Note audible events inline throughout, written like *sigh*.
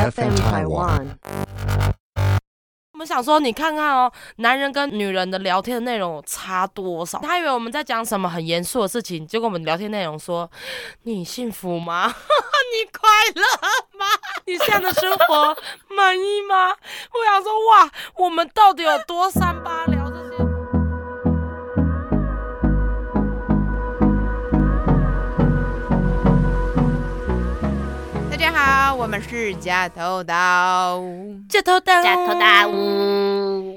FM Taiwan。我们想说，你看看哦，男人跟女人的聊天的内容差多少？他以为我们在讲什么很严肃的事情，结果我们聊天内容说：“你幸福吗？*laughs* 你快乐吗？*laughs* 你现在的生活满意吗？”我想说，哇，我们到底有多三八聊这些？家好，我们是假头刀。假头刀，假头刀，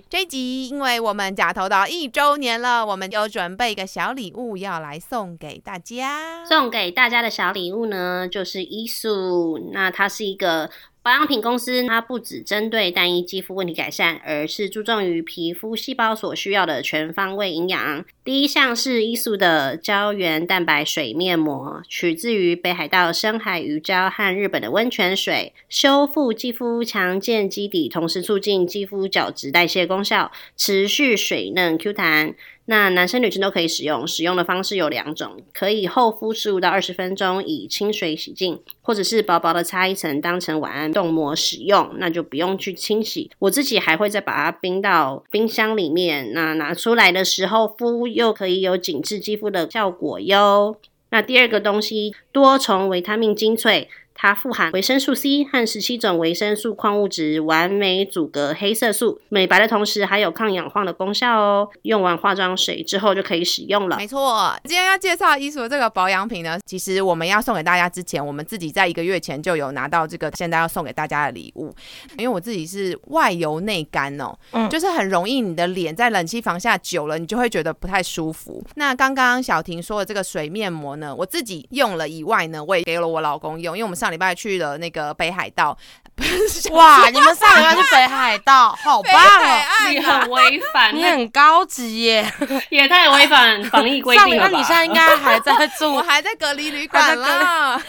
这一集，因为我们假头刀一周年了，我们有准备一个小礼物要来送给大家。送给大家的小礼物呢，就是伊素。那它是一个保养品公司，它不只针对单一肌肤问题改善，而是注重于皮肤细胞所需要的全方位营养。第一项是伊素的胶原蛋白水面膜，取自于北海道深海鱼礁和日本的温泉水，修复肌肤强健基底，同时促进肌肤角质代谢功效，持续水嫩 Q 弹。那男生女生都可以使用，使用的方式有两种，可以厚敷十五到二十分钟，以清水洗净，或者是薄薄的擦一层，当成晚安冻膜使用，那就不用去清洗。我自己还会再把它冰到冰箱里面，那拿出来的时候敷，又可以有紧致肌肤的效果哟。那第二个东西，多重维他命精粹。它富含维生素 C 和十七种维生素矿物质，完美阻隔黑色素，美白的同时还有抗氧化的功效哦。用完化妆水之后就可以使用了。没错，今天要介绍伊索这个保养品呢，其实我们要送给大家之前，我们自己在一个月前就有拿到这个现在要送给大家的礼物。因为我自己是外油内干哦，嗯就是很容易你的脸在冷气房下久了，你就会觉得不太舒服。那刚刚小婷说的这个水面膜呢，我自己用了以外呢，我也给了我老公用，因为我们上礼拜去了那个北海道，*laughs* 哇，你们上礼拜去北海道，好棒哦！你很违反，你很高级耶！*laughs* 也太违反防疫规定了吧？拜你现在应该还在住 *laughs* 我还在隔离旅馆啦。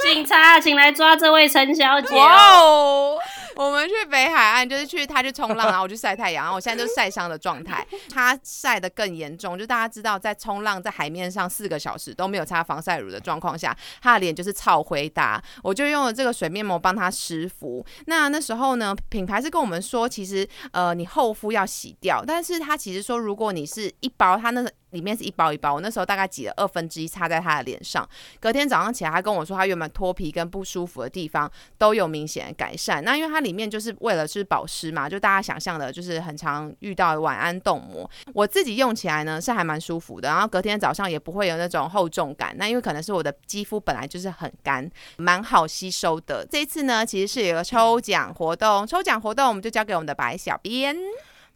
警察，请来抓这位陈小姐。哇哦！我们去北海岸，就是去他去冲浪，然后我去晒太阳，然后我现在就晒伤的状态。他晒得更严重，就大家知道，在冲浪在海面上四个小时都没有擦防晒乳的状况下，他的脸就是超灰搭。我就用了这个水面膜帮他湿敷。那那时候呢，品牌是跟我们说，其实呃你厚敷要洗掉，但是他其实说，如果你是一包，他那个里面是一包一包，我那时候大概挤了二分之一擦在他的脸上。隔天早上起来，他跟我说，他原本脱皮跟不舒服的地方都有明显的改善。那因为它里面就是为了是保湿嘛，就大家想象的，就是很常遇到的晚安冻膜。我自己用起来呢是还蛮舒服的，然后隔天早上也不会有那种厚重感。那因为可能是我的肌肤本来就是很干，蛮好吸收的。这一次呢，其实是有个抽奖活动，抽奖活动我们就交给我们的白小编。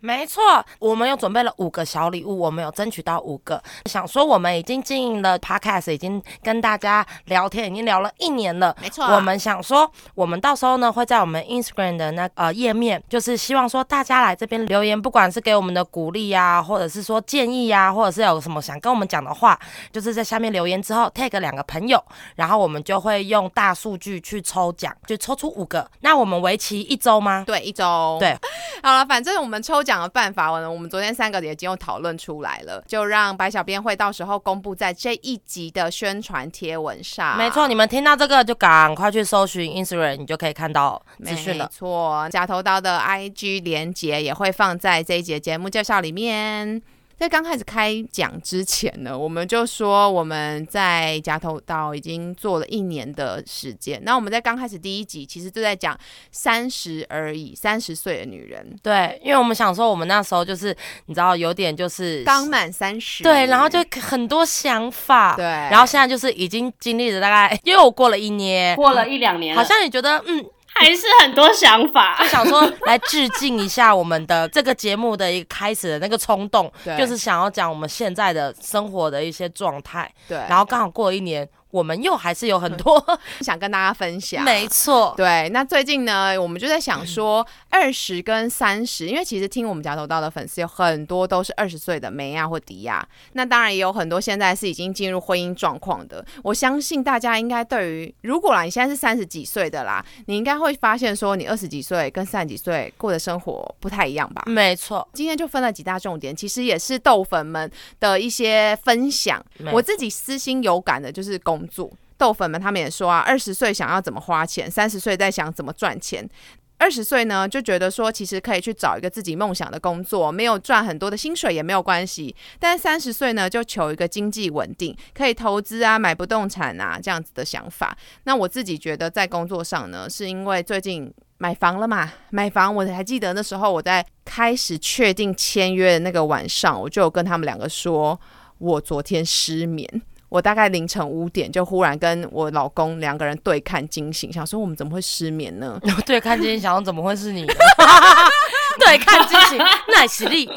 没错，我们有准备了五个小礼物，我们有争取到五个。想说我们已经经营了 podcast，已经跟大家聊天，已经聊了一年了。没错我们想说，我们到时候呢会在我们 Instagram 的那呃页面，就是希望说大家来这边留言，不管是给我们的鼓励呀、或者是说建议呀、或者是有什么想跟我们讲的话，就是在下面留言之后 tag 两个朋友，然后我们就会用大数据去抽奖，就抽出五个。那我们为期一周吗？对，一周。对，好了，反正我们抽奖的办法呢，我们昨天三个也已经有讨论出来了，就让白小编会到时候公布在这一集的宣传贴文上。没错，你们听到这个就赶快去搜寻 Instagram，你就可以看到资讯没。错，假头刀的 IG 连接也会放在这一节节目介绍里面。在刚开始开讲之前呢，我们就说我们在夹头岛已经做了一年的时间。那我们在刚开始第一集其实就在讲三十而已，三十岁的女人对，因为我们想说，我们那时候就是你知道有点就是刚满三十，对，然后就很多想法，对，然后现在就是已经经历了大概 *laughs* 又过了一年，过了一两年，好像也觉得嗯，*laughs* 还是很多想法。就。想说来致敬一下我们的这个节目的一个开始的那个冲动，对。就是想要讲我们现在的生活的一些状态，对，然后刚好过了一年，我们又还是有很多，*laughs* 想跟大家分享。没错，对，那最近呢，我们就在想说，二十跟三十，因为其实听我们夹头刀的粉丝有很多都是二十岁的梅亚或迪亚，那当然也有很多现在是已经进入婚姻状况的。我相信大家应该对于，如果啦，你现在是三十几岁的啦，你应该会发现说，你二十几岁跟三十几岁过的生活不太一样吧？没错，今天就分了几大重点，其实也是豆粉们的一些分享。我自己私心有感的就是工作，豆粉们他们也说啊，二十岁想要怎么花钱，三十岁在想怎么赚钱。二十岁呢，就觉得说，其实可以去找一个自己梦想的工作，没有赚很多的薪水也没有关系。但三十岁呢，就求一个经济稳定，可以投资啊，买不动产啊，这样子的想法。那我自己觉得在工作上呢，是因为最近买房了嘛，买房我还记得那时候我在开始确定签约的那个晚上，我就跟他们两个说，我昨天失眠。我大概凌晨五点就忽然跟我老公两个人对看惊醒，想说我们怎么会失眠呢？*laughs* 对看惊醒，想说怎么会是你？*laughs* 对看惊醒，耐实力。*laughs*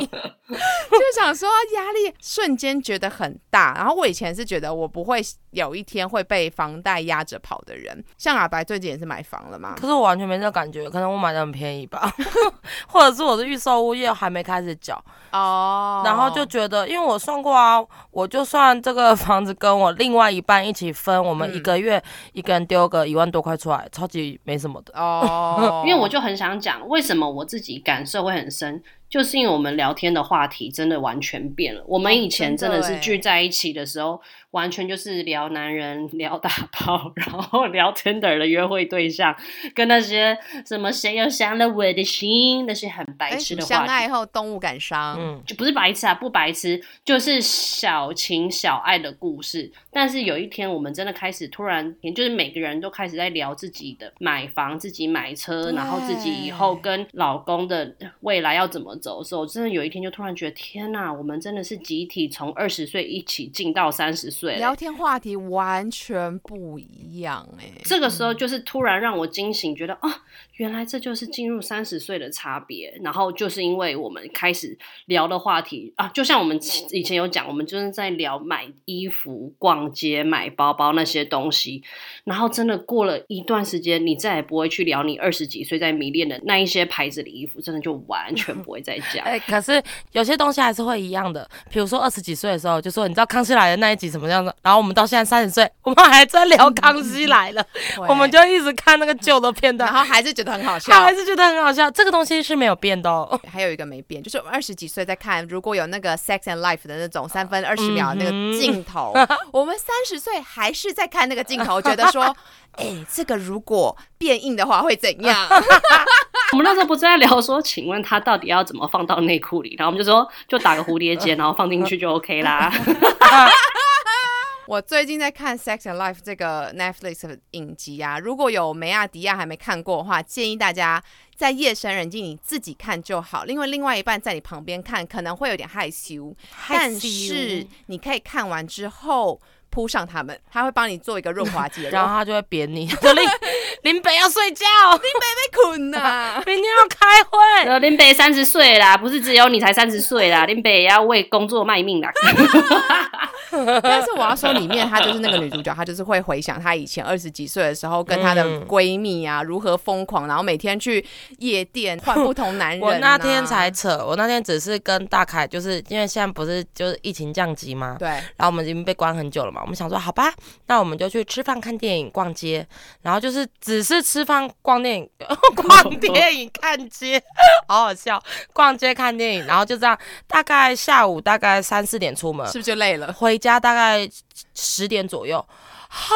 就想说压力瞬间觉得很大，然后我以前是觉得我不会有一天会被房贷压着跑的人，像阿白最近也是买房了嘛，可是我完全没这感觉，可能我买的很便宜吧，*laughs* 或者是我的预售物业还没开始缴。哦，然后就觉得，因为我算过啊，我就算这个房子跟我另外一半一起分，我们一个月一个人丢个一万多块出来，超级没什么的。哦，*laughs* 因为我就很想讲，为什么我自己感受会很深。就是因为我们聊天的话题真的完全变了。我们以前真的是聚在一起的时候，完全就是聊男人、聊大炮，然后聊 Tinder 的约会对象，跟那些什么谁又伤了我的心那些很白痴的话相爱后动物感伤，嗯，就不是白痴啊，不白痴，就是小情小爱的故事。但是有一天，我们真的开始突然，就是每个人都开始在聊自己的买房、自己买车，然后自己以后跟老公的未来要怎么。走的时候，真的有一天就突然觉得，天哪，我们真的是集体从二十岁一起进到三十岁，聊天话题完全不一样哎。这个时候就是突然让我惊醒，觉得啊，原来这就是进入三十岁的差别。然后就是因为我们开始聊的话题啊，就像我们以前有讲，我们就是在聊买衣服、逛街、买包包那些东西。然后真的过了一段时间，你再也不会去聊你二十几岁在迷恋的那一些牌子的衣服，真的就完全不会。再讲 *laughs* 哎，可是有些东西还是会一样的。比如说二十几岁的时候，就说你知道康熙来的那一集什么样子，然后我们到现在三十岁，*laughs* 我们还在聊康熙来了，*laughs* 我们就一直看那个旧的片段，然后还是觉得很好笑，还是觉得很好笑。这个东西是没有变的哦。*laughs* 还有一个没变，就是我二十几岁在看，如果有那个 Sex and Life 的那种三分二十秒那个镜头，*laughs* 我们三十岁还是在看那个镜头，觉得说，*laughs* 哎，这个如果变硬的话会怎样？我们那时候不是在聊说，请问他到底要怎么放到内裤里？然后我们就说，就打个蝴蝶结，然后放进去就 OK 啦。我最近在看《Sex and Life》这个 Netflix 的影集啊，如果有梅亚迪亚还没看过的话，建议大家在夜深人静你自己看就好，因为另外一半在你旁边看可能会有点害羞，但是你可以看完之后。扑上他们，他会帮你做一个润滑剂，*laughs* 然后他就会扁你。林 *laughs* 林北要睡觉，林北被困呐，*laughs* 明天要开会。林北三十岁啦，不是只有你才三十岁啦，林北也要为工作卖命啦。*laughs* 但是我要说，里面她就是那个女主角，她就是会回想她以前二十几岁的时候，跟她的闺蜜啊如何疯狂，然后每天去夜店换不同男人。我那天才扯，我那天只是跟大凯，就是因为现在不是就是疫情降级嘛？对。然后我们已经被关很久了嘛，我们想说好吧，那我们就去吃饭、看电影、逛街，然后就是只是吃饭、逛电影、*laughs* 逛电影、看街，好好笑。逛街看电影，然后就这样，大概下午大概三四点出门，是不是就累了？回家家大概十点左右。好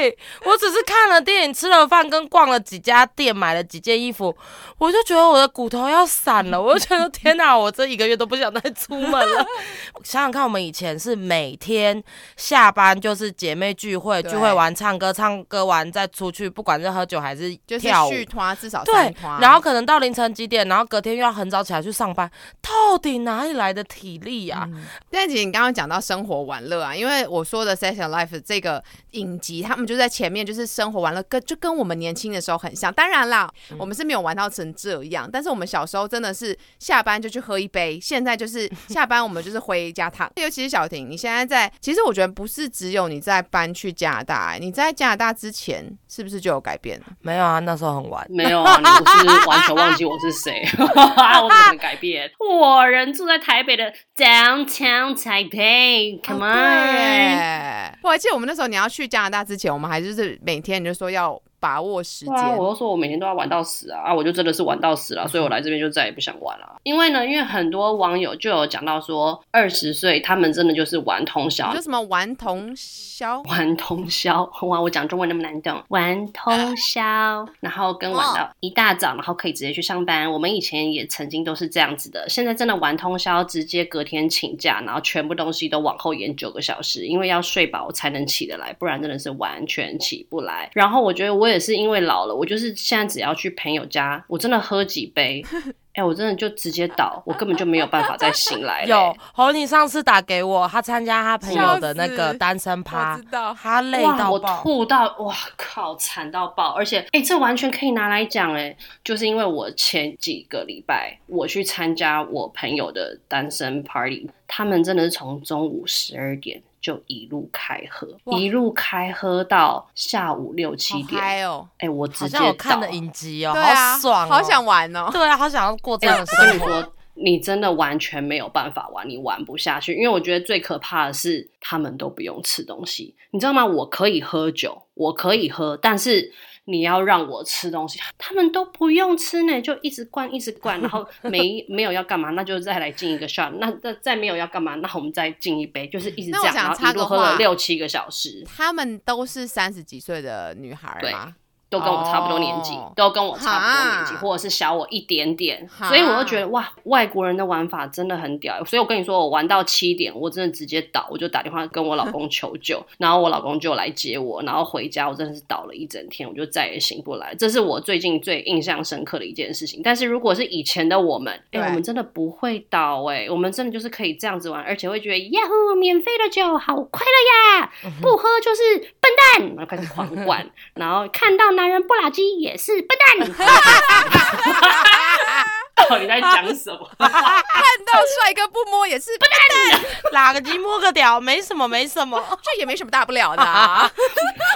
累，我只是看了电影、吃了饭、跟逛了几家店、买了几件衣服，我就觉得我的骨头要散了。*laughs* 我就觉得天哪，我这一个月都不想再出门了。*laughs* 想想看，我们以前是每天下班就是姐妹聚会，聚会完唱歌，唱歌完再出去，不管是喝酒还是跳舞，至少对。然后可能到凌晨几点，然后隔天又要很早起来去上班，到底哪里来的体力呀？但其实你刚刚讲到生活玩乐啊，因为我说的 session life 这个。影集，他们就在前面，就是生活完了，跟就跟我们年轻的时候很像。当然啦，我们是没有玩到成这样，但是我们小时候真的是下班就去喝一杯，现在就是 *laughs* 下班我们就是回家躺。尤其是小婷，你现在在，其实我觉得不是只有你在搬去加拿大，你在加拿大之前是不是就有改变了？没有啊，那时候很晚。没有啊，你不是完全忘记我是谁？我怎么改变？我人住在台北的 downtown Taipei，Come on！我还记得我们那时候你要去。加拿大之前，我们还就是每天你就说要把握时间。我又说我每天都要玩到死啊，啊，我就真的是玩到死了，所以我来这边就再也不想玩了。因为呢，因为很多网友就有讲到说，二十岁他们真的就是玩通宵就，什么玩通宵？玩通宵，*laughs* 哇！我讲中文那么难懂，玩通宵，然后跟玩到一大早，然后可以直接去上班。我们以前也曾经都是这样子的，现在真的玩通宵，直接隔天请假，然后全部东西都往后延九个小时，因为要睡饱才能起得来，不然真的是完全起不来。然后我觉得我也是因为老了，我就是现在只要去朋友家，我真的喝几杯。*laughs* 哎、我真的就直接倒，我根本就没有办法再醒来了。*laughs* 有侯你上次打给我，他参加他朋友的那个单身我趴知，道，他累到，我到。吐到，哇靠，惨到爆！而且，哎、这完全可以拿来讲，哎，就是因为我前几个礼拜我去参加我朋友的单身 party，他们真的是从中午十二点就一路开喝，一路开喝到下午六七好点。哎哦！哎、我直接我看的倒影集哦，啊，好爽哦，好想玩哦。对啊，好想要过这哎、样的生活。你真的完全没有办法玩，你玩不下去。因为我觉得最可怕的是，他们都不用吃东西，你知道吗？我可以喝酒，我可以喝，但是你要让我吃东西，他们都不用吃呢，就一直灌，一直灌，然后 *laughs* 没没有要干嘛，那就再来敬一个 shot，那那再没有要干嘛，那我们再敬一杯，就是一直这样，那我想然后插个话一路喝了六七个小时。他们都是三十几岁的女孩对吗？都跟我差不多年纪，哦。都跟我差不多年纪，或者是小我一点点，所以我就觉得哇，外国人的玩法真的很屌。所以我跟你说，我玩到七点，我真的直接倒，我就打电话跟我老公求救，*laughs* 然后我老公就来接我，然后回家，我真的是倒了一整天，我就再也醒不来。这是我最近最印象深刻的一件事情。但是如果是以前的我们，哎、对我们真的不会倒哎、我们真的就是可以这样子玩，而且会觉得呀呼，免费的酒好快乐呀，不喝就是笨蛋，然后开始狂灌，*laughs* 然后看到男人不拉几也是笨蛋。*laughs* 到底在讲什么？看到帅哥不摸也是笨蛋，拉个鸡摸个屌，没什么，没什么。*laughs* 这也没什么大不了的啊。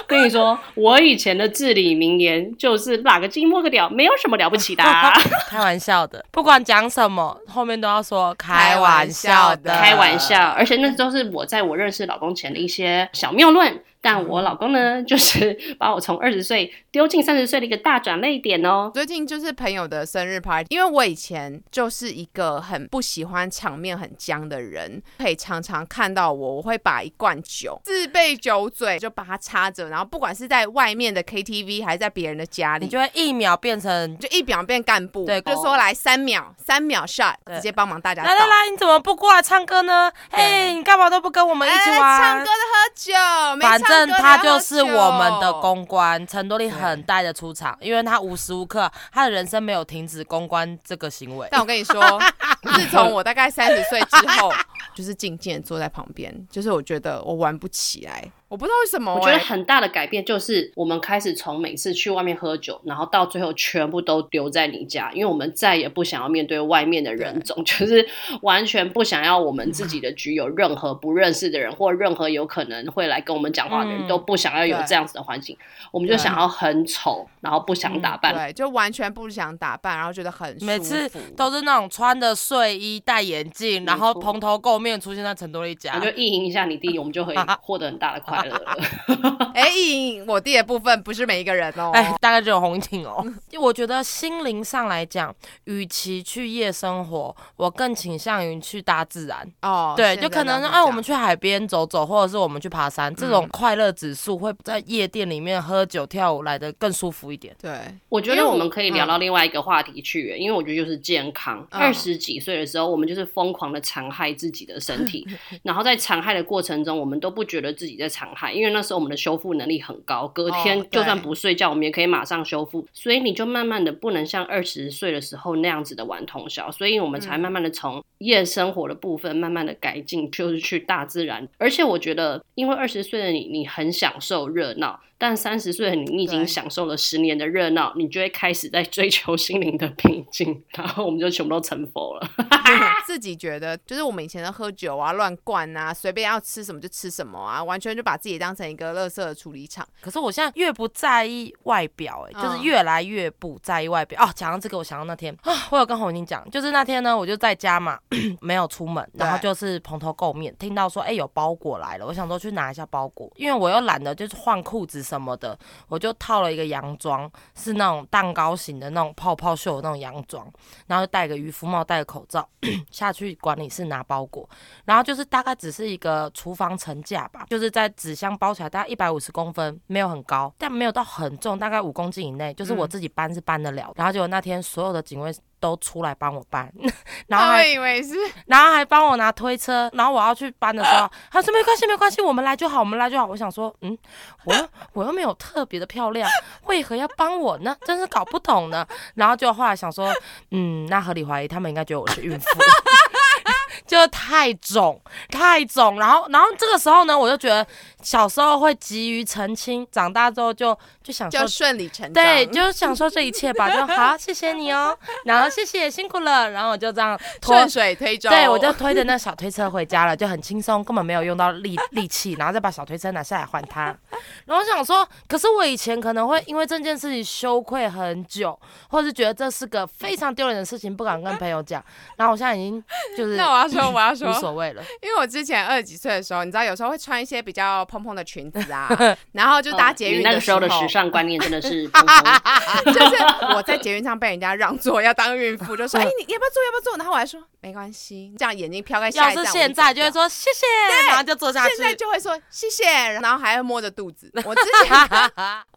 跟你说，我以前的至理名言就是“哪个鸡摸个屌”，没有什么了不起的啊、*laughs* 开玩笑的，不管讲什么，后面都要说开玩笑的，开玩笑。而且那都是我在我认识老公前的一些小谬论。但我老公呢，*laughs* 就是把我从二十岁丢进三十岁的一个大转泪点哦。最近就是朋友的生日 party，因为我以前就是一个很不喜欢场面很僵的人，可以常常看到我，我会把一罐酒自备酒嘴就把它插着，然后不管是在外面的 KTV 还是在别人的家里，你就会一秒变成。就一秒变干部，对就说来三秒，三秒 shot，直接帮忙大家。来来来，你怎么不过来唱歌呢？嘿，你干嘛都不跟我们一起哎玩？唱歌的喝酒，没反唱歌的正他就是我们的公关，陈多利很带的出场，因为他无时无刻他的人生没有停止公关这个行为。但我跟你说，*laughs* 自从我大概三十岁之后，就是静静地坐在旁边，就是我觉得我玩不起来，我不知道为什么、我觉得欸。很大的改变就是，我们开始从每次去外面喝酒，然后到最后全部都留在你家，因为我们再也不想要面对外面的人种，*laughs* 就是完全不想要我们自己的局有任何不认识的人，或任何有可能会来跟我们讲话的人，嗯都不想要有这样子的环境。我们就想要很丑，然后不想打扮。对，就完全不想打扮，然后觉得很每次都是那种穿着睡衣、戴眼镜，然后蓬头垢面出现在陈多丽家。我。就意淫一下你弟，我们就可以 *laughs* 获得很大的快乐了。*laughs* 哎，我弟的部分不是每一个人哦。哎，大概只有红景哦。就我觉得心灵上来讲，与其去夜生活，我更倾向于去大自然。哦，对，就可能哎，在这样讲我们去海边走走，或者是我们去爬山，这种快乐指数会在夜店里面喝酒跳舞来的更舒服一点。对，我觉得我们可以聊嗯到另外一个话题去，因为我觉得就是健康。嗯二十几岁的时候，我们就是疯狂的残害自己的身体，*laughs* 然后在残害的过程中，我们都不觉得自己在残害，因为那时候我们的修复能力很高，隔哦天就算不睡觉，我们也可以马上修复。所以你就慢慢的不能像二十岁的时候那样子的玩通宵，所以我们才慢慢的从夜生活的部分慢慢的改进，就是去大自然。而且我觉得，因为二十岁的你，你很享受热闹。但三十岁的你，已经享受了十年的热闹，你就会开始在追求心灵的平静，然后我们就全部都成佛了。*laughs* 自己觉得就是我们以前的喝酒啊、乱灌啊、随便要吃什么就吃什么啊，完全就把自己当成一个垃圾的处理厂。可是我现在越不在意外表、哎、就是嗯越来越不在意外表。哦，讲到这个，我想到那天啊，我有跟红英讲，就是那天呢，我就在家嘛，*clears throat* 没有出门，然后就是蓬头垢面，听到说，哎、有包裹来了，我想说去拿一下包裹，因为我又懒得就是换裤子什么的，我就套了一个洋装，是那种蛋糕型的那种泡泡袖的那种洋装，然后就戴个渔夫帽，戴个口罩 *coughs* 下去管理室拿包裹，然后就是大概只是一个厨房层架吧，就是在纸箱包起来，大概一百五十公分，没有很高，但没有到很重，大概五公斤以内，就是我自己搬是搬得了。然后结果那天所有的警卫都出来帮我搬，*laughs* 然后他还以为是 *laughs* 然后还帮我拿推车，然后我要去搬的时候，他说没关系没关系，我们来就好，我们来就好。我想说，嗯，我又我又没有特别的漂亮，为何要帮我呢？真是搞不懂呢。然后就后来想说，嗯，那合理怀疑他们应该觉得我是孕妇。就太肿，太肿，然后，然后这个时候呢，我就觉得小时候会急于澄清，长大之后就就想说就顺理成章。对，就享受这一切吧，就好，谢谢你哦，*laughs* 然后谢谢辛苦了，然后我就这样拖顺水推舟。对，我就推着那小推车回家了，就很轻松，根本没有用到力力气，然后再把小推车拿下来还他。然后我想说，可是我以前可能会因为这件事情羞愧很久，或者是觉得这是个非常丢人的事情，不敢跟朋友讲。然后我现在已经就是 *laughs* 那我要说，*laughs* 我要说无，所谓了。因为我之前二十几岁的时候，你知道有时候会穿一些比较蓬蓬的裙子啊，*laughs* 然后就搭捷运那个时候的时时尚观念真的是 *laughs* 蓬蓬就是我在捷运上被人家让座要当孕妇，就说：“哎、你要不要坐？要不要坐？”然后我还说：“没关系。”这样眼睛飘开下一站，是现在就会说谢谢，然后就坐下去。现在就会说谢谢，然后还会摸着肚子。我之前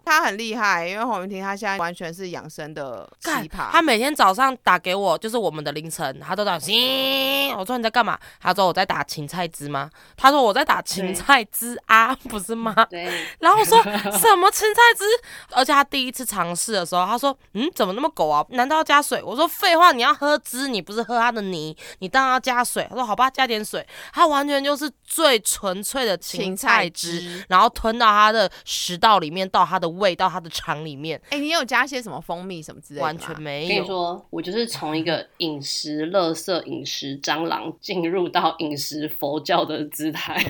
他很厉害，因为黄云婷她现在完全是养生的奇葩。他每天早上打给我，就是我们的凌晨，他都打，行。我说你在干嘛？他说我在打芹菜汁吗？他说我在打芹菜汁啊，*laughs* 不是吗？对，然后我说什么芹菜汁？而且他第一次尝试的时候，他说嗯，怎么那么狗啊？难道要加水？我说废话，你要喝汁，你不是喝它的泥，你当然要加水。他说好吧，加点水。他完全就是最纯粹的芹芹菜菜汁，然后吞到他的食道里面，到他的胃，到他的肠里面，哎、你有加些什么蜂蜜什么之类的吗？完全没跟你有。说，我就是从一个饮食垃圾、饮食蟑螂进入到饮食佛教的姿态。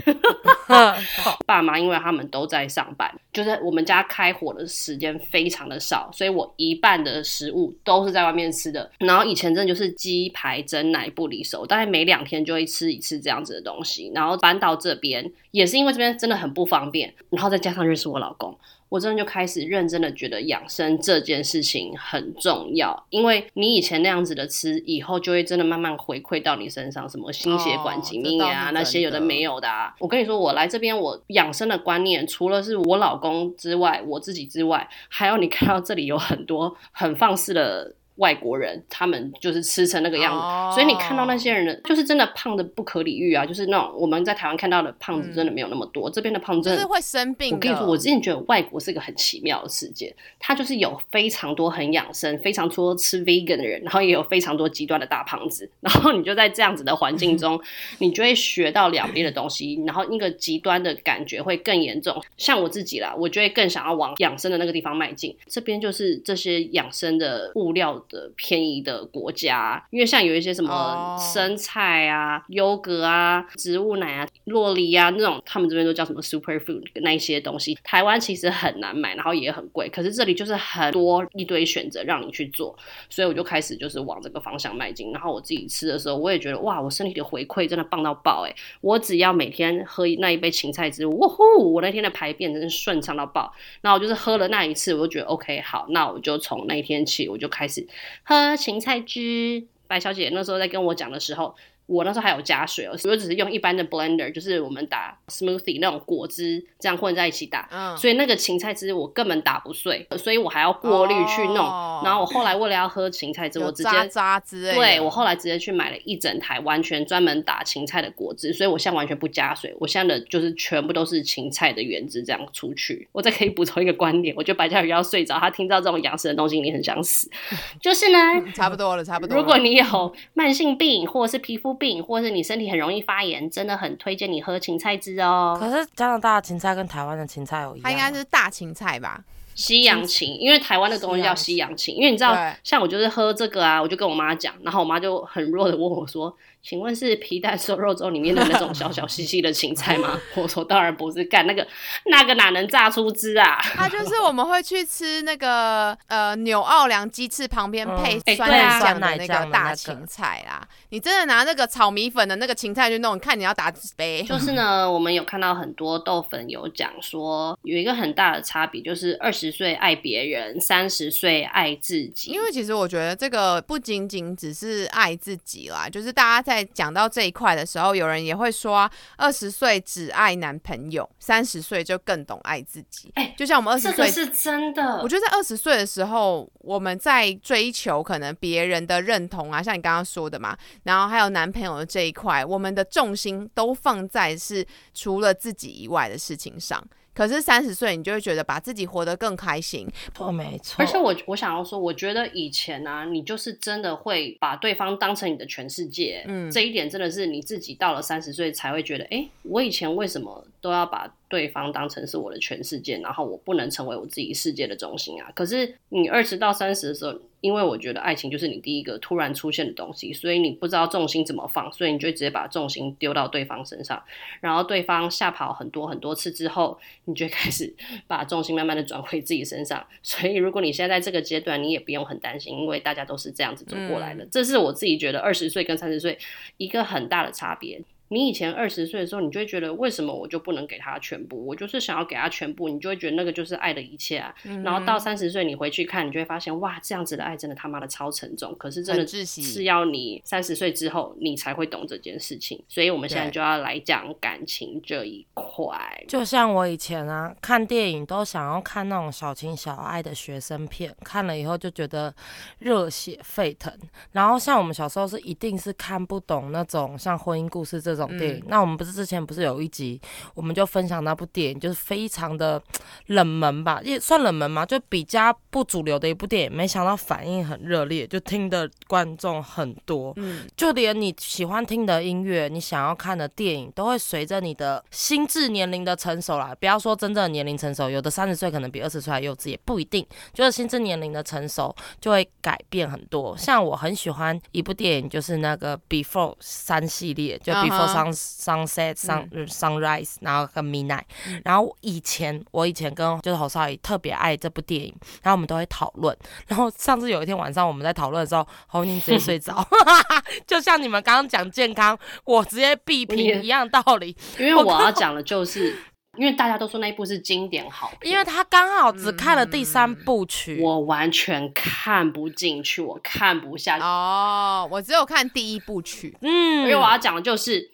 *laughs* 爸妈因为他们都在上班，就是我们家开火的时间非常的少，所以我一半的食物都是在外面吃的。然后以前真的就是鸡排、蒸奶不离手，大概每两天就会吃一次这样子的东西。然后搬到这边也是因为这边真的很不方便，然后再加上认识我老公。我真的就开始认真的觉得养生这件事情很重要，因为你以前那样子的吃，以后就会真的慢慢回馈到你身上，什么心血管疾病啊，那些有的没有的啊。我跟你说，我来这边，我养生的观念，除了是我老公之外，我自己之外，还有你看到这里有很多很放肆的。外国人他们就是吃成那个样子，哦所以你看到那些人的，就是真的胖的不可理喻啊！就是那种我们在台湾看到的胖子，真的没有那么多，这边的胖子真的是会生病。我跟你说，我之前觉得外国是一个很奇妙的世界，它就是有非常多很养生、非常多吃 vegan 的人，然后也有非常多极端的大胖子，*laughs* 然后你就在这样子的环境中，*laughs* 你就会学到两边的东西，然后那个极端的感觉会更严重。像我自己啦，我就会更想要往养生的那个地方迈进。这边就是这些养生的物料的便宜的国家，因为像有一些什么哦生菜啊、优格啊、植物奶啊、洛梨啊那种，他们这边都叫什么 super food 那一些东西，台湾其实很难买，然后也很贵，可是这里就是很多一堆选择让你去做，所以我就开始就是往这个方向迈进。然后我自己吃的时候，我也觉得哇，我身体的回馈真的棒到爆哎、我只要每天喝那一杯芹菜汁，哇呼，我那天的排便真是顺畅到爆。那我就是喝了那一次，我就觉得 OK 好，那我就从那一天起，我就开始喝芹菜汁。白小姐那时候在跟我讲的时候，我那时候还有加水哦，我只是用一般的 blender，就是我们打 smoothie 那种果汁这样混在一起打，嗯，所以那个芹菜汁我根本打不碎，所以我还要过滤去弄。哦然后我后来为了要喝芹菜汁，我直接有渣渣之类的。对我后来直接去买了一整台完全专门打芹菜的果汁，所以我现在完全不加水，我现在的就是全部都是芹菜的原汁这样出去。我再可以补充一个观点，我觉得白嘉宇要睡着，他听到这种养生的东西，你很想死。*laughs* 就是呢，*laughs* 差不多了，差不多了。如果你有慢性病，或者是皮肤病，或者是你身体很容易发炎，真的很推荐你喝芹菜汁哦。可是加拿大的芹菜跟台湾的芹菜有一样？它应该是大芹菜吧？西洋芹，因为台湾的东西叫西洋芹，因为你知道，像我就是喝这个啊，我就跟我妈讲，然后我妈就很弱的问我说：“请问是皮蛋瘦肉粥里面的那种小小细细的芹菜吗？*laughs* 我说当然不是，干那个那个哪能榨出汁啊？它就是我们会去吃那个呃纽奥良鸡翅旁边配哎酸奶酱的酸奶那个大芹菜啦。你真的拿那个炒米粉的那个芹菜去弄，看你要打几杯？*laughs* 就是呢，我们有看到很多豆粉有讲说，有一个很大的差别，就是二十岁爱别人，三十岁爱自己。因为其实我觉得这个不仅仅只是爱自己啦，就是大家在讲到这一块的时候，有人也会说，二十岁只爱男朋友，三十岁就更懂爱自己。哎就像我们二十岁这个是真的我，觉得在二十岁的时候，我们在追求可能别人的认同啊，像你刚刚说的嘛，然后还有男朋友的这一块，我们的重心都放在是除了自己以外的事情上。可是三十岁，你就会觉得把自己活得更开心，错没错，而且我我想要说，我觉得以前啊，你就是真的会把对方当成你的全世界。嗯这一点真的是你自己到了三十岁才会觉得，哎，我以前为什么都要把对方当成是我的全世界，然后我不能成为我自己世界的中心啊？可是你二十到三十的时候，因为我觉得爱情就是你第一个突然出现的东西，所以你不知道重心怎么放，所以你就直接把重心丢到对方身上，然后对方吓跑很多很多次之后，你就开始 *laughs* 把重心慢慢的转回自己身上。所以如果你现在在这个阶段，你也不用很担心，因为大家都是这样子走过来的。这是我自己觉得二十岁跟三十岁一个很大的差别。你以前二十岁的时候，你就会觉得为什么我就不能给他全部？我就是想要给他全部，你就会觉得那个就是爱的一切啊。嗯然后到三十岁，你回去看，你就会发现，哇，这样子的爱真的他妈的超沉重。可是真的是要你三十岁之后，你才会懂这件事情。所以我们现在就要来讲感情这一块。就像我以前啊，看电影都想要看那种小情小爱的学生片，看了以后就觉得热血沸腾。然后像我们小时候是一定是看不懂那种像婚姻故事这种电影。嗯那我们不是之前不是有一集，我们就分享那部电影，就是非常的冷门吧，也算冷门嘛，就比较不主流的一部电影。没想到反应很热烈，就听的观众很多。嗯，就连你喜欢听的音乐，你想要看的电影，都会随着你的心智年龄的成熟啦。不要说真正的年龄成熟，有的三十岁可能比二十岁还幼稚，也不一定。就是心智年龄的成熟，就会改变很多。像我很喜欢一部电影，就是那个 Before 三系列，就 Before Sun、Sunset、Sun、Sunrise，然后跟 Midnight。然后以前我以前跟就是侯少仪特别爱这部电影，然后我们都会讨论。然后上次有一天晚上我们在讨论的时候，侯宁直接睡着，*laughs* 就像你们刚刚讲健康，我直接闭屏一样道理，因为我要讲的就是，因为大家都说那一部是经典好片，因为他刚好只看了第三部曲。我完全看不进去，我看不下去。哦，我只有看第一部曲，嗯因为我要讲的就是，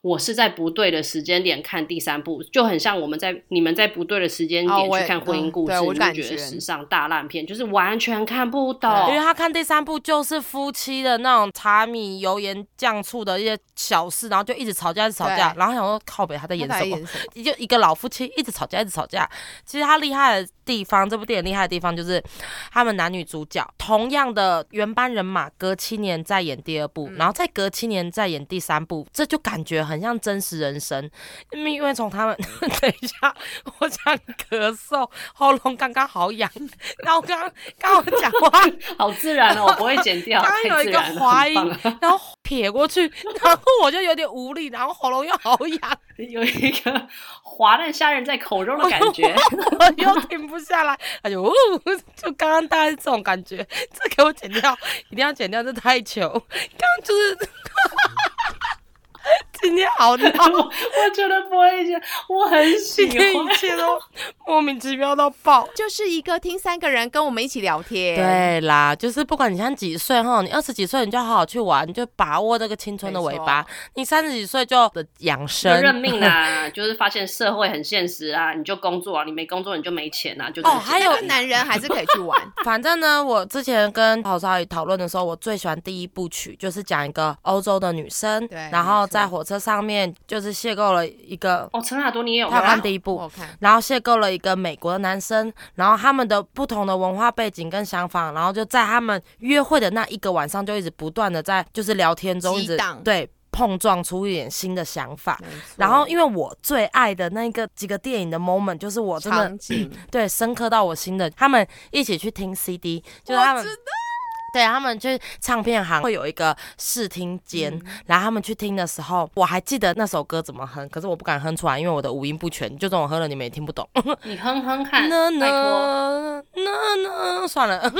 我是在不对的时间点看第三部，就很像我们在你们在不对的时间点去看《婚姻故事》我就觉得史上大烂片，就是完全看不懂。因为他看第三部就是夫妻的那种茶米油盐酱醋的一些小事，然后就一直吵架，一直吵架，然后想说靠北他在演？什么？就一个老夫妻一直吵架，一直吵架。其实他厉害的地方，这部电影厉害的地方就是他们男女主角同样的原班人马，隔七年再演第二部，然后再隔七年再演第三部，这就感觉很像真实人生。因为从他们 *laughs* 等一下，我想咳嗽，喉咙刚刚好痒，然后刚刚刚我讲话。好自然哦，我不会剪掉，*laughs* 刚刚有一个滑音然后撇过去，*laughs* 然后我就有点无力，然后喉咙又好痒，*laughs* 有一个滑嫩虾仁在口中的感觉。*laughs* 我又停不下来，他就、哦、就刚刚大概是这种感觉，这给我剪掉，一定要剪掉，这太糗。刚刚就是今天好闹，我 *laughs* 我觉得不会剪，我很喜今天一。切都莫名其妙到爆。就是一个听三个人跟我们一起聊天，，对啦，就是不管你现在几岁哈，你二十几岁你就好好去玩，你就把握这个青春的尾巴。你三十几岁就的养就生认命啦，就是发现社会很现实啊，你就工作啊，你没工作你就没钱啊，就哦还有个男人还是可以去玩，*laughs* 反正呢，我之前跟郝少宇讨论的时候，我最喜欢第一部曲，就是讲一个欧洲的女生，对然后在火车上面就是邂逅了一个，哦，陈雅多你也有他看第一部，然后邂逅了一个美国的男生，然后他们的不同的文化背景跟想法，然后就在他们约会的那一个晚上，就一直不断的在就是聊天中一直对碰撞出一点新的想法。然后，因为我最爱的那个几个电影的 moment，就是我真的 *clears throat* 对深刻到我心的，他们一起去听 CD，就是他们对他们去唱片行会有一个试听间，嗯然后他们去听的时候，我还记得那首歌怎么哼，可是我不敢哼出来，因为我的五音不全，就算我哼了你们也听不懂。你哼哼看，*laughs* 那拜托。那那那，算了。*laughs*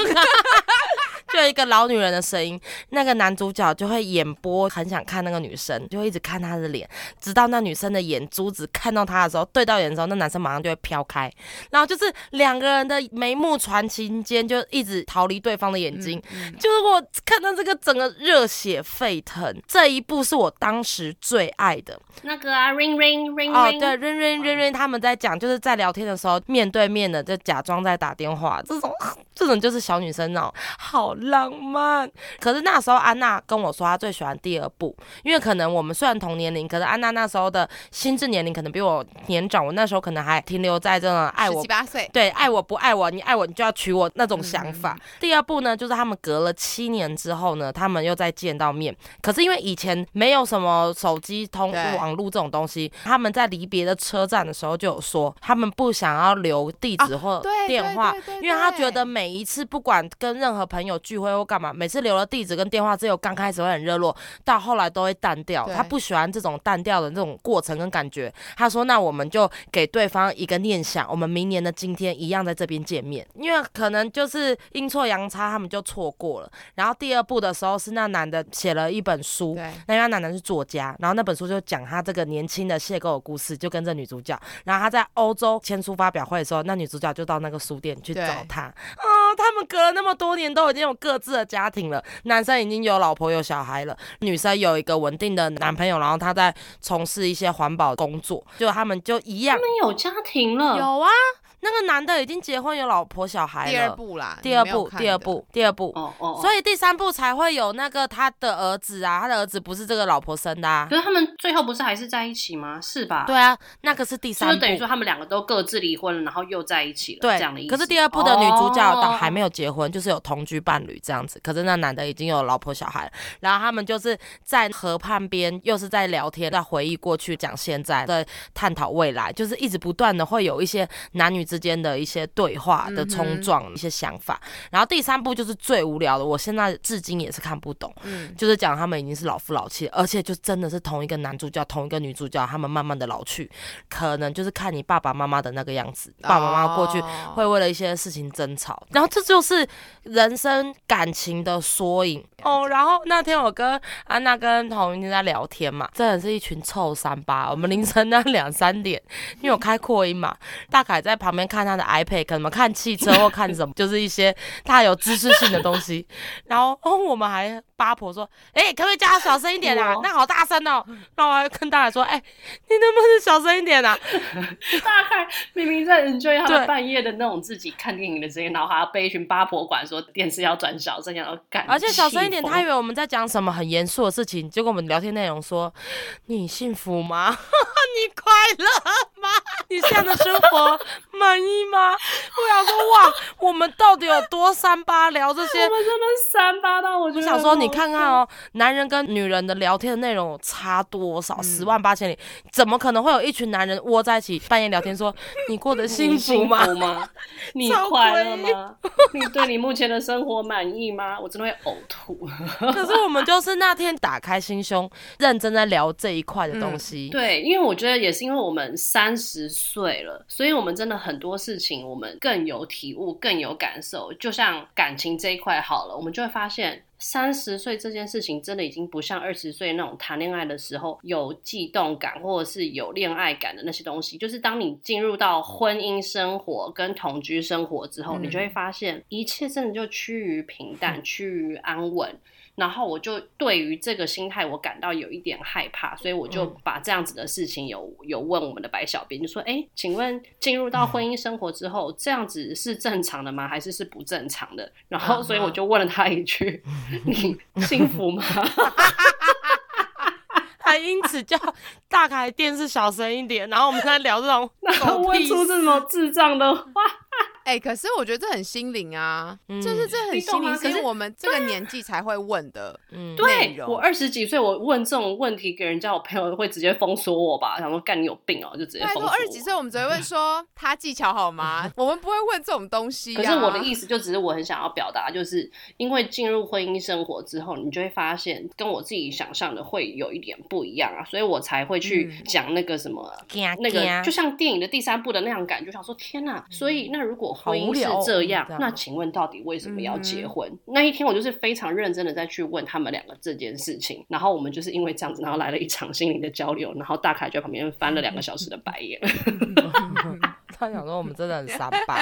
就有一个老女人的声音，那个男主角就会眼波很想看那个女生，就会一直看她的脸，直到那女生的眼珠子看到他的时候，对到眼的时候，那男生马上就会飘开，然后就是两个人的眉目传情间就一直逃离对方的眼睛，嗯就是我看到这个整个热血沸腾，这一部是我当时最爱的。那个啊，ring ring ring ring，哦，ring，ring ring，ring，他们在讲，就是在聊天的时候面对面的，就假装在打电话，这种这种就是小女生那种，好浪漫。可是那时候安娜跟我说，她最喜欢第二部，因为可能我们虽然同年龄，可是安娜那时候的心智年龄可能比我年长，我那时候可能还停留在这种爱我十七八岁，对，爱我不爱我，你爱我你就要娶我那种想法。第二部呢，就是他们隔了七年之后呢，他们又再见到面。可是因为以前没有什么手机通对网络这种东西，他们在离别的车站的时候就有说，他们不想要留地址或电话，对对对因为他觉得每一次不管跟任何朋友聚会或干嘛，每次留了地址跟电话，只有刚开始会很热络，到后来都会淡掉。他不喜欢这种淡掉的这种过程跟感觉。他说：“那我们就给对方一个念想，我们明年的今天一样在这边见面。因为可能就是阴错阳差，他们就错过了。然后第二部的时候是那男的写了一本书，对，那因为他奶奶是作家，然后那本书就讲他这个年轻的邂逅的故事，就跟着女主角。然后他在欧洲签书发表会的时候，那女主角就到那个书店去找他。啊、他们隔了那么多年，都已经有各自的家庭了，男生已经有老婆有小孩了，女生有一个稳定的男朋友，然后他在从事一些环保工作，就他们就一样他。们有家庭了，有啊，那个男的已经结婚有老婆小孩了。第二部啦，第二部，第二部，第二部。哦哦，所以第三部才会有那个他的儿子啊，他的儿子不是这个老婆生的啊。可是他们最后不是还是在一起吗？是吧？对啊，那个是第三部。就等于说他们两个都各自离婚了，然后又在一起了，对这样的意思。可是第二部的女主角哦倒还没有结婚，就是有同居伴侣这样子。可是那男的已经有老婆小孩了，然后他们就是在河畔边，又是在聊天，在回忆过去，讲现在，在探讨未来，就是一直不断的会有一些男女之间的一些对话的冲撞，一些想法。然后第三部就是最无聊的，我现在至今也是看不懂。嗯，就是讲他们已经是老夫老妻，而且就真的是同一个男主角、同一个女主角，他们慢慢的老去，可能就是看你爸爸妈妈的那个样子，爸爸妈妈过去哦会为了一些事情争吵，然后这就是人生感情的缩影哦。然后那天我跟安娜跟童云天在聊天嘛，真的是一群臭三八。我们凌晨那两三点，因为我开扩音嘛，大凯在旁边看他的 iPad，可能看汽车或看什么，*laughs* 就是一些他有知识性的东西。然后哦，我们还八婆说，哎、可不可以叫他小声一点啊？*laughs* 那好大声哦。*laughs* 然后我还跟大家说，哎、你能不能小声一点啊？*laughs* 大概明明在 enjoy 他对们半夜的那种自己看电影的时间，然后还要被一群八婆管说电视要转小声，然后干，而且小声一点，他以为我们在讲什么很严肃的事情，结果我们聊天内容说：“你幸福吗？你快乐吗？你现在的生活满意吗？”我想说，哇，我们到底有多三八聊这些我？们真的三八到我我想说，很好你看看笑，哦，男人跟女人的聊天的内容有差多少？嗯十万八千里，怎么可能会有一群男人窝在一起半夜聊天说 *laughs* 你过得幸福吗？吗？*laughs* 你快乐吗？你对你目前的生活满意吗？我真的会呕吐。*laughs* 可是我们就是那天打开心胸，认真在聊这一块的东西。对，因为我觉得也是因为我们三十岁了，所以我们真的很多事情我们更有体悟、更有感受。就像感情这一块好了，我们就会发现。三十岁这件事情真的已经不像二十岁那种谈恋爱的时候有悸动感，或者是有恋爱感的那些东西。就是当你进入到婚姻生活跟同居生活之后，嗯你就会发现一切真的就趋于平淡、*laughs* 趋于安稳。然后我就对于这个心态，我感到有一点害怕，所以我就嗯把这样子的事情有有问我们的白小编，就说：“哎，请问进入到婚姻生活之后，这样子是正常的吗？还是是不正常的？”然后，所以我就问了他一句：*laughs* “你幸福吗 *laughs* 还因此叫大凯电视小声一点，然后我们在聊这种？*laughs* ”然后问出这种智障的话，哎、可是我觉得这很心灵啊，嗯就是这很心灵，是是因为我们这个年纪才会问的。嗯，对我二十几岁，我问这种问题给人家，我朋友会直接封锁我吧？想说干你有病哦、就直接拜托，封锁我。二十几岁我们只会问说 *laughs* 他技巧好吗？我们不会问这种东西、啊。可是我的意思就只是我很想要表达，就是因为进入婚姻生活之后，你就会发现跟我自己想象的会有一点不一样啊，所以我才会去嗯讲那个什么。惊那个就像电影的第三部的那样感觉，想说天呐！所以那如果婚姻是好无聊哦这样，那请问到底为什么要结嗯婚？那一天我就是非常认真的在去问他们两个这件事情，然后我们就是因为这样子，然后来了一场心灵的交流，然后大凯就在旁边翻了两个小时的白眼。*laughs* *laughs* 他想说我们真的很 *laughs* 三八，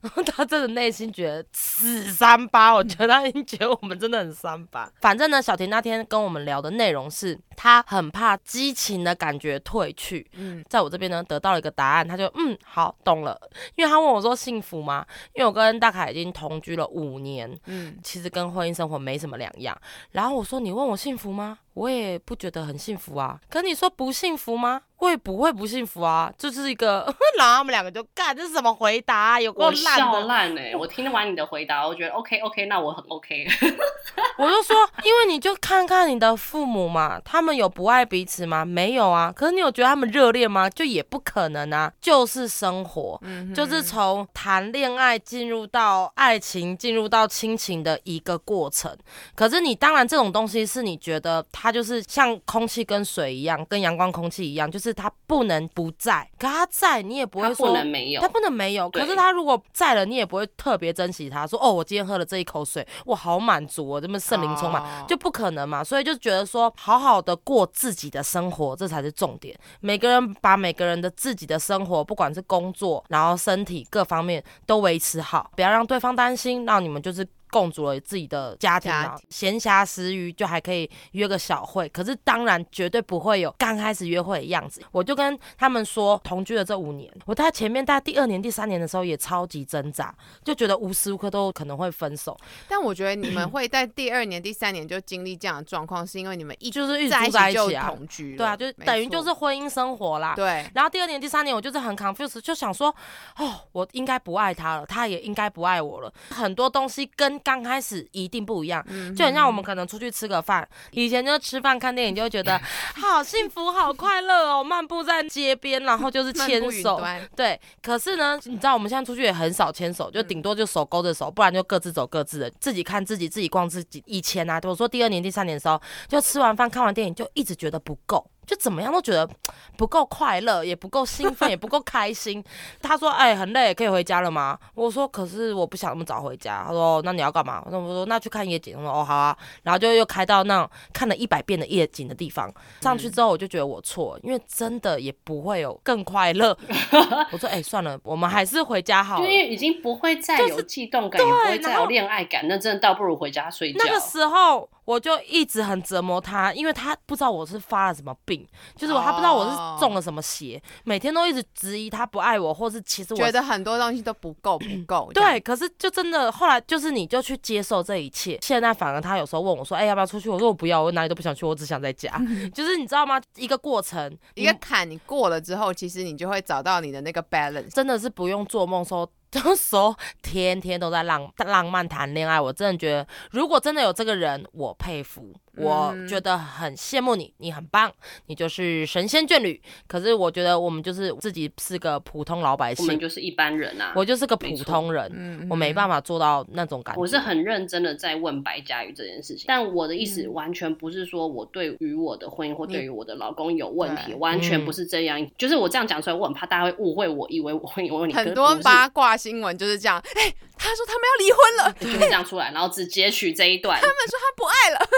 然后他真的内心觉得死三八，我觉得他已经觉得我们真的很三八。反正呢，小婷那天跟我们聊的内容是，他很怕激情的感觉褪去。嗯在我这边呢得到了一个答案，他就嗯好懂了，因为他问我说幸福吗？因为我跟大凯已经同居了五年，嗯，其实跟婚姻生活没什么两样。然后我说你问我幸福吗？我也不觉得很幸福啊。可你说不幸福吗？我也不会不幸福啊，就是一个，*laughs* 然后他们两个就干，这是什么回答、啊？有够我烂的。烂哎、我听完你的回答，我觉得 OK OK，那我很 OK。*laughs* 我就说，因为你就看看你的父母嘛，他们有不爱彼此吗？没有啊。可是你有觉得他们热恋吗？就也不可能啊，就是生活。嗯就是从谈恋爱进入到爱情，进入到亲情的一个过程。可是你当然这种东西是你觉得它就是像空气跟水一样，跟阳光、空气一样，就是它不能不在。可他在，你也不会说不能没有他，不能没有。可是他如果在了，你也不会特别珍惜他，说哦，我今天喝了这一口水，我好满足哦，这么圣灵充满。哦就不可能嘛，所以就觉得说，好好的过自己的生活，这才是重点。每个人把每个人的自己的生活，不管是工作，然后身体各方面都维持好，不要让对方担心，让你们就是。共组了自己的家庭嘛，闲暇时余就还可以约个小会，可是当然绝对不会有刚开始约会的样子。我就跟他们说，同居了这五年，我在前面大概第二年、第三年的时候也超级挣扎，就觉得无时无刻都可能会分手，但我觉得你们 *clears throat* 会在第二年、第三年就经历这样的状况，是因为你们一就是一直在住在一起啊，同居了，对啊，就等于就是婚姻生活啦。对。然后第二年、第三年，我就是很 confused，就想说，哦，我应该不爱他了，他也应该不爱我了。很多东西跟刚开始一定不一样，嗯就很像我们可能出去吃个饭，以前就吃饭看电影就会觉得 *laughs* 好幸福、好快乐哦，漫步在街边，然后就是牵手。对，可是呢，你知道我们现在出去也很少牵手，就顶多就手勾着手，不然就各自走各自的，自己看自己，自己逛自己。以前啊，我说第二年、第三年的时候，就吃完饭看完电影，就一直觉得不够。就怎么样都觉得不够快乐，也不够兴奋，也不够开心。*laughs* 他说：“哎、很累，可以回家了吗？”我说：“可是我不想那么早回家。”他说：“那你要干嘛？”我说：“我说那去看夜景。”我说：“哦，好啊。”然后就又开到那种看了一百遍的夜景的地方。上去之后，我就觉得我错，因为真的也不会有更快乐。*laughs* 我说：“哎、算了，我们还是回家好了。”就因为已经不会再有悸动感，也不会再有恋爱感，那真的倒不如回家睡觉。那个时候我就一直很折磨他，因为他不知道我是发了什么病，就是我他不知道我是中了什么邪，每天都一直质疑他不爱我，或是其实我觉得很多东西都不够，不够。对，可是就真的后来就是你就去接受这一切，现在反而他有时候问我说，哎、要不要出去？我说我不要，我哪里都不想去，我只想在家。*laughs* 就是你知道吗？一个过程，一个坎你过了之后，其实你就会找到你的那个 balance。真的是不用做梦说。*laughs* 那时候天天都在浪浪漫谈恋爱，我真的觉得，如果真的有这个人，我佩服，我嗯觉得很羡慕你，你很棒，你就是神仙眷侣。可是我觉得我们就是自己是个普通老百姓，我们就是一般人啊。我就是个普通人，嗯我没办法做到那种感觉。我是很认真的在问白嘉瑜这件事情，但我的意思嗯完全不是说我对于我的婚姻或对于我的老公有问题，完全嗯不是这样。就是我这样讲出来，我很怕大家会误会我，以为我婚姻有问题。很多八卦新闻就是这样。*laughs* 哎、他说他们要离婚了，就是这样出来，然后只截取这一段。*laughs* 他们说他不爱了。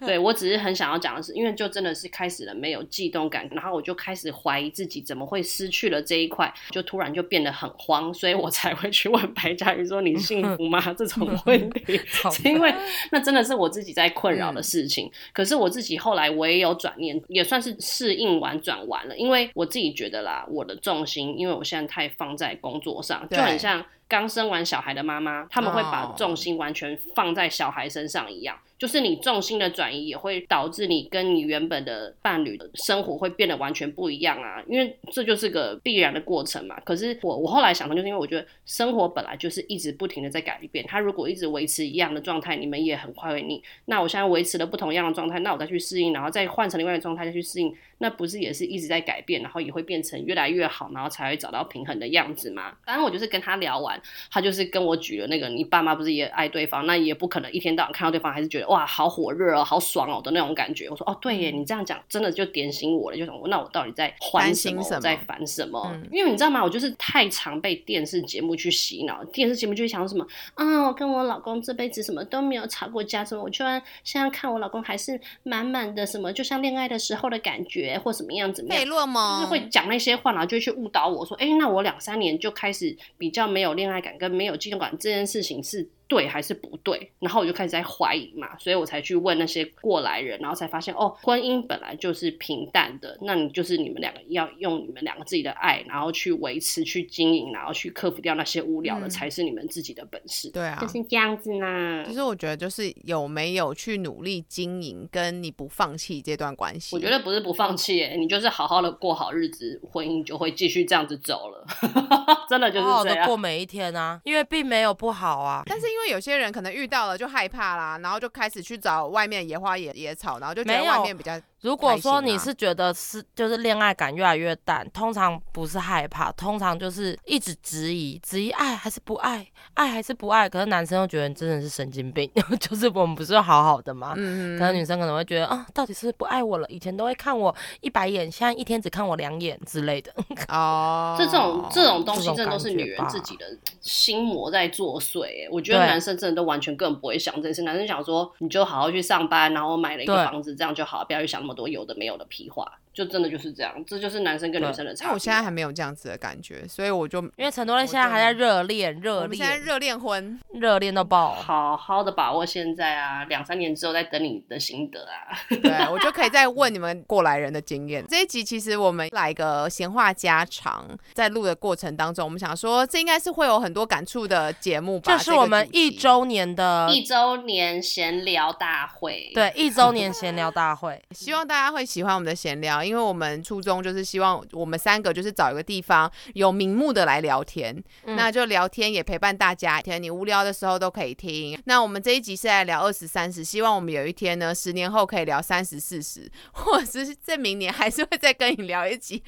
*laughs* 对我只是很想要讲的是，因为就真的是开始了没有悸动感，然后我就开始怀疑自己怎么会失去了这一块，就突然就变得很慌，所以我才会去问白嘉宇说：“你幸福吗？”这种问题，*laughs* 是因为那真的是我自己在困扰的事情。可是我自己后来我也有转念，也算是适应完转完了，因为我自己觉得啦，我的重心，因为我现在太放在工作上，就很像。刚生完小孩的妈妈，他们会把哦重心完全放在小孩身上一样。就是你重心的转移，也会导致你跟你原本的伴侣的生活会变得完全不一样啊，因为这就是个必然的过程嘛。可是我我后来想通，就是因为我觉得生活本来就是一直不停的在改变，他如果一直维持一样的状态，你们也很快会腻。那我现在维持了不同样的状态，那我再去适应，然后再换成另外一个状态再去适应，那不是也是一直在改变，然后也会变成越来越好，然后才会找到平衡的样子吗？当然，我就是跟他聊完，他就是跟我举了那个，你爸妈不是也爱对方，那也不可能一天到晚看到对方还是觉得哇好火热哦，好爽哦的那种感觉。我说哦对耶，你这样讲真的就点醒我了，就想那我到底在欢什么，担心什么在烦什么？嗯因为你知道吗？我就是太常被电视节目去洗脑，电视节目就会想什么啊，我跟我老公这辈子什么都没有吵过架，什么我居然现在看我老公还是满满的什么，就像恋爱的时候的感觉或什么样怎么样费。洛蒙就是会讲那些话，然后就去误导我说，哎、那我两三年就开始比较没有恋恋爱感跟没有激动感，这件事情是对还是不对？然后我就开始在怀疑嘛，所以我才去问那些过来人，然后才发现，哦，婚姻本来就是平淡的，那你就是你们两个要用你们两个自己的爱，然后去维持、去经营，然后去克服掉那些无聊的，嗯才是你们自己的本事。对啊就。是这样子呢其。实我觉得就是有没有去努力经营，跟你不放弃这段关系。我觉得不是不放弃、耶，你就是好好的过好日子，婚姻就会继续这样子走了，*laughs* 真的就是好好的这样。过每一天啊，因为并没有不好啊。但是因为有些人可能遇到了就害怕啦，然后就开始去找外面野花野野草，然后就觉得外面比较如果说你是觉得是就是恋爱感越来越淡，通常不是害怕，通常就是一直质疑，质疑爱还是不爱，爱还是不爱。可是男生又觉得你真的是神经病，*laughs* 就是我们不是好好的吗？嗯嗯可能女生可能会觉得啊，到底是不爱我了？以前都会看我一百眼，现在一天只看我两眼之类的。*laughs* 哦，这种这种东西真的都是女人自己的心魔在作祟欸。我觉得男生真的都完全根本不会想这件事。男生想说，你就好好去上班，然后买了一个房子，这样就好，不要去想那么多有的没有的屁话。就真的就是这样，这就是男生跟女生的差别。因为我现在还没有这样子的感觉，所以我就因为陈多瑞现在还在热恋，热恋现在，热恋婚，热恋到爆。好好的把握现在啊，两三年之后再等你的心得啊。对我就可以再问你们过来人的经验。这一集其实我们来一个闲话家常，在录的过程当中，我们想说这应该是会有很多感触的节目吧？这是我们一周年的一周年闲聊大会，，对一周年闲聊大会。希望大家会喜欢我们的闲聊，因为我们初衷就是希望我们三个就是找一个地方有名目的来聊天，嗯那就聊天也陪伴大家，天你无聊的时候都可以听。那我们这一集是来聊二十三十，希望我们有一天呢，十年后可以聊三十四十，*laughs* 或者是在明年还是会再跟你聊一集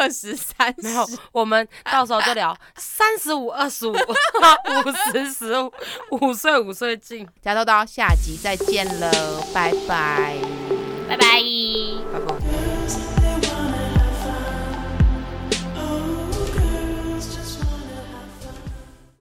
二十三十。没有，我们到时候就聊 *laughs* 三十五、二十五、五十、十五，五岁五岁进。加豆豆，下集再见了，拜拜。拜拜。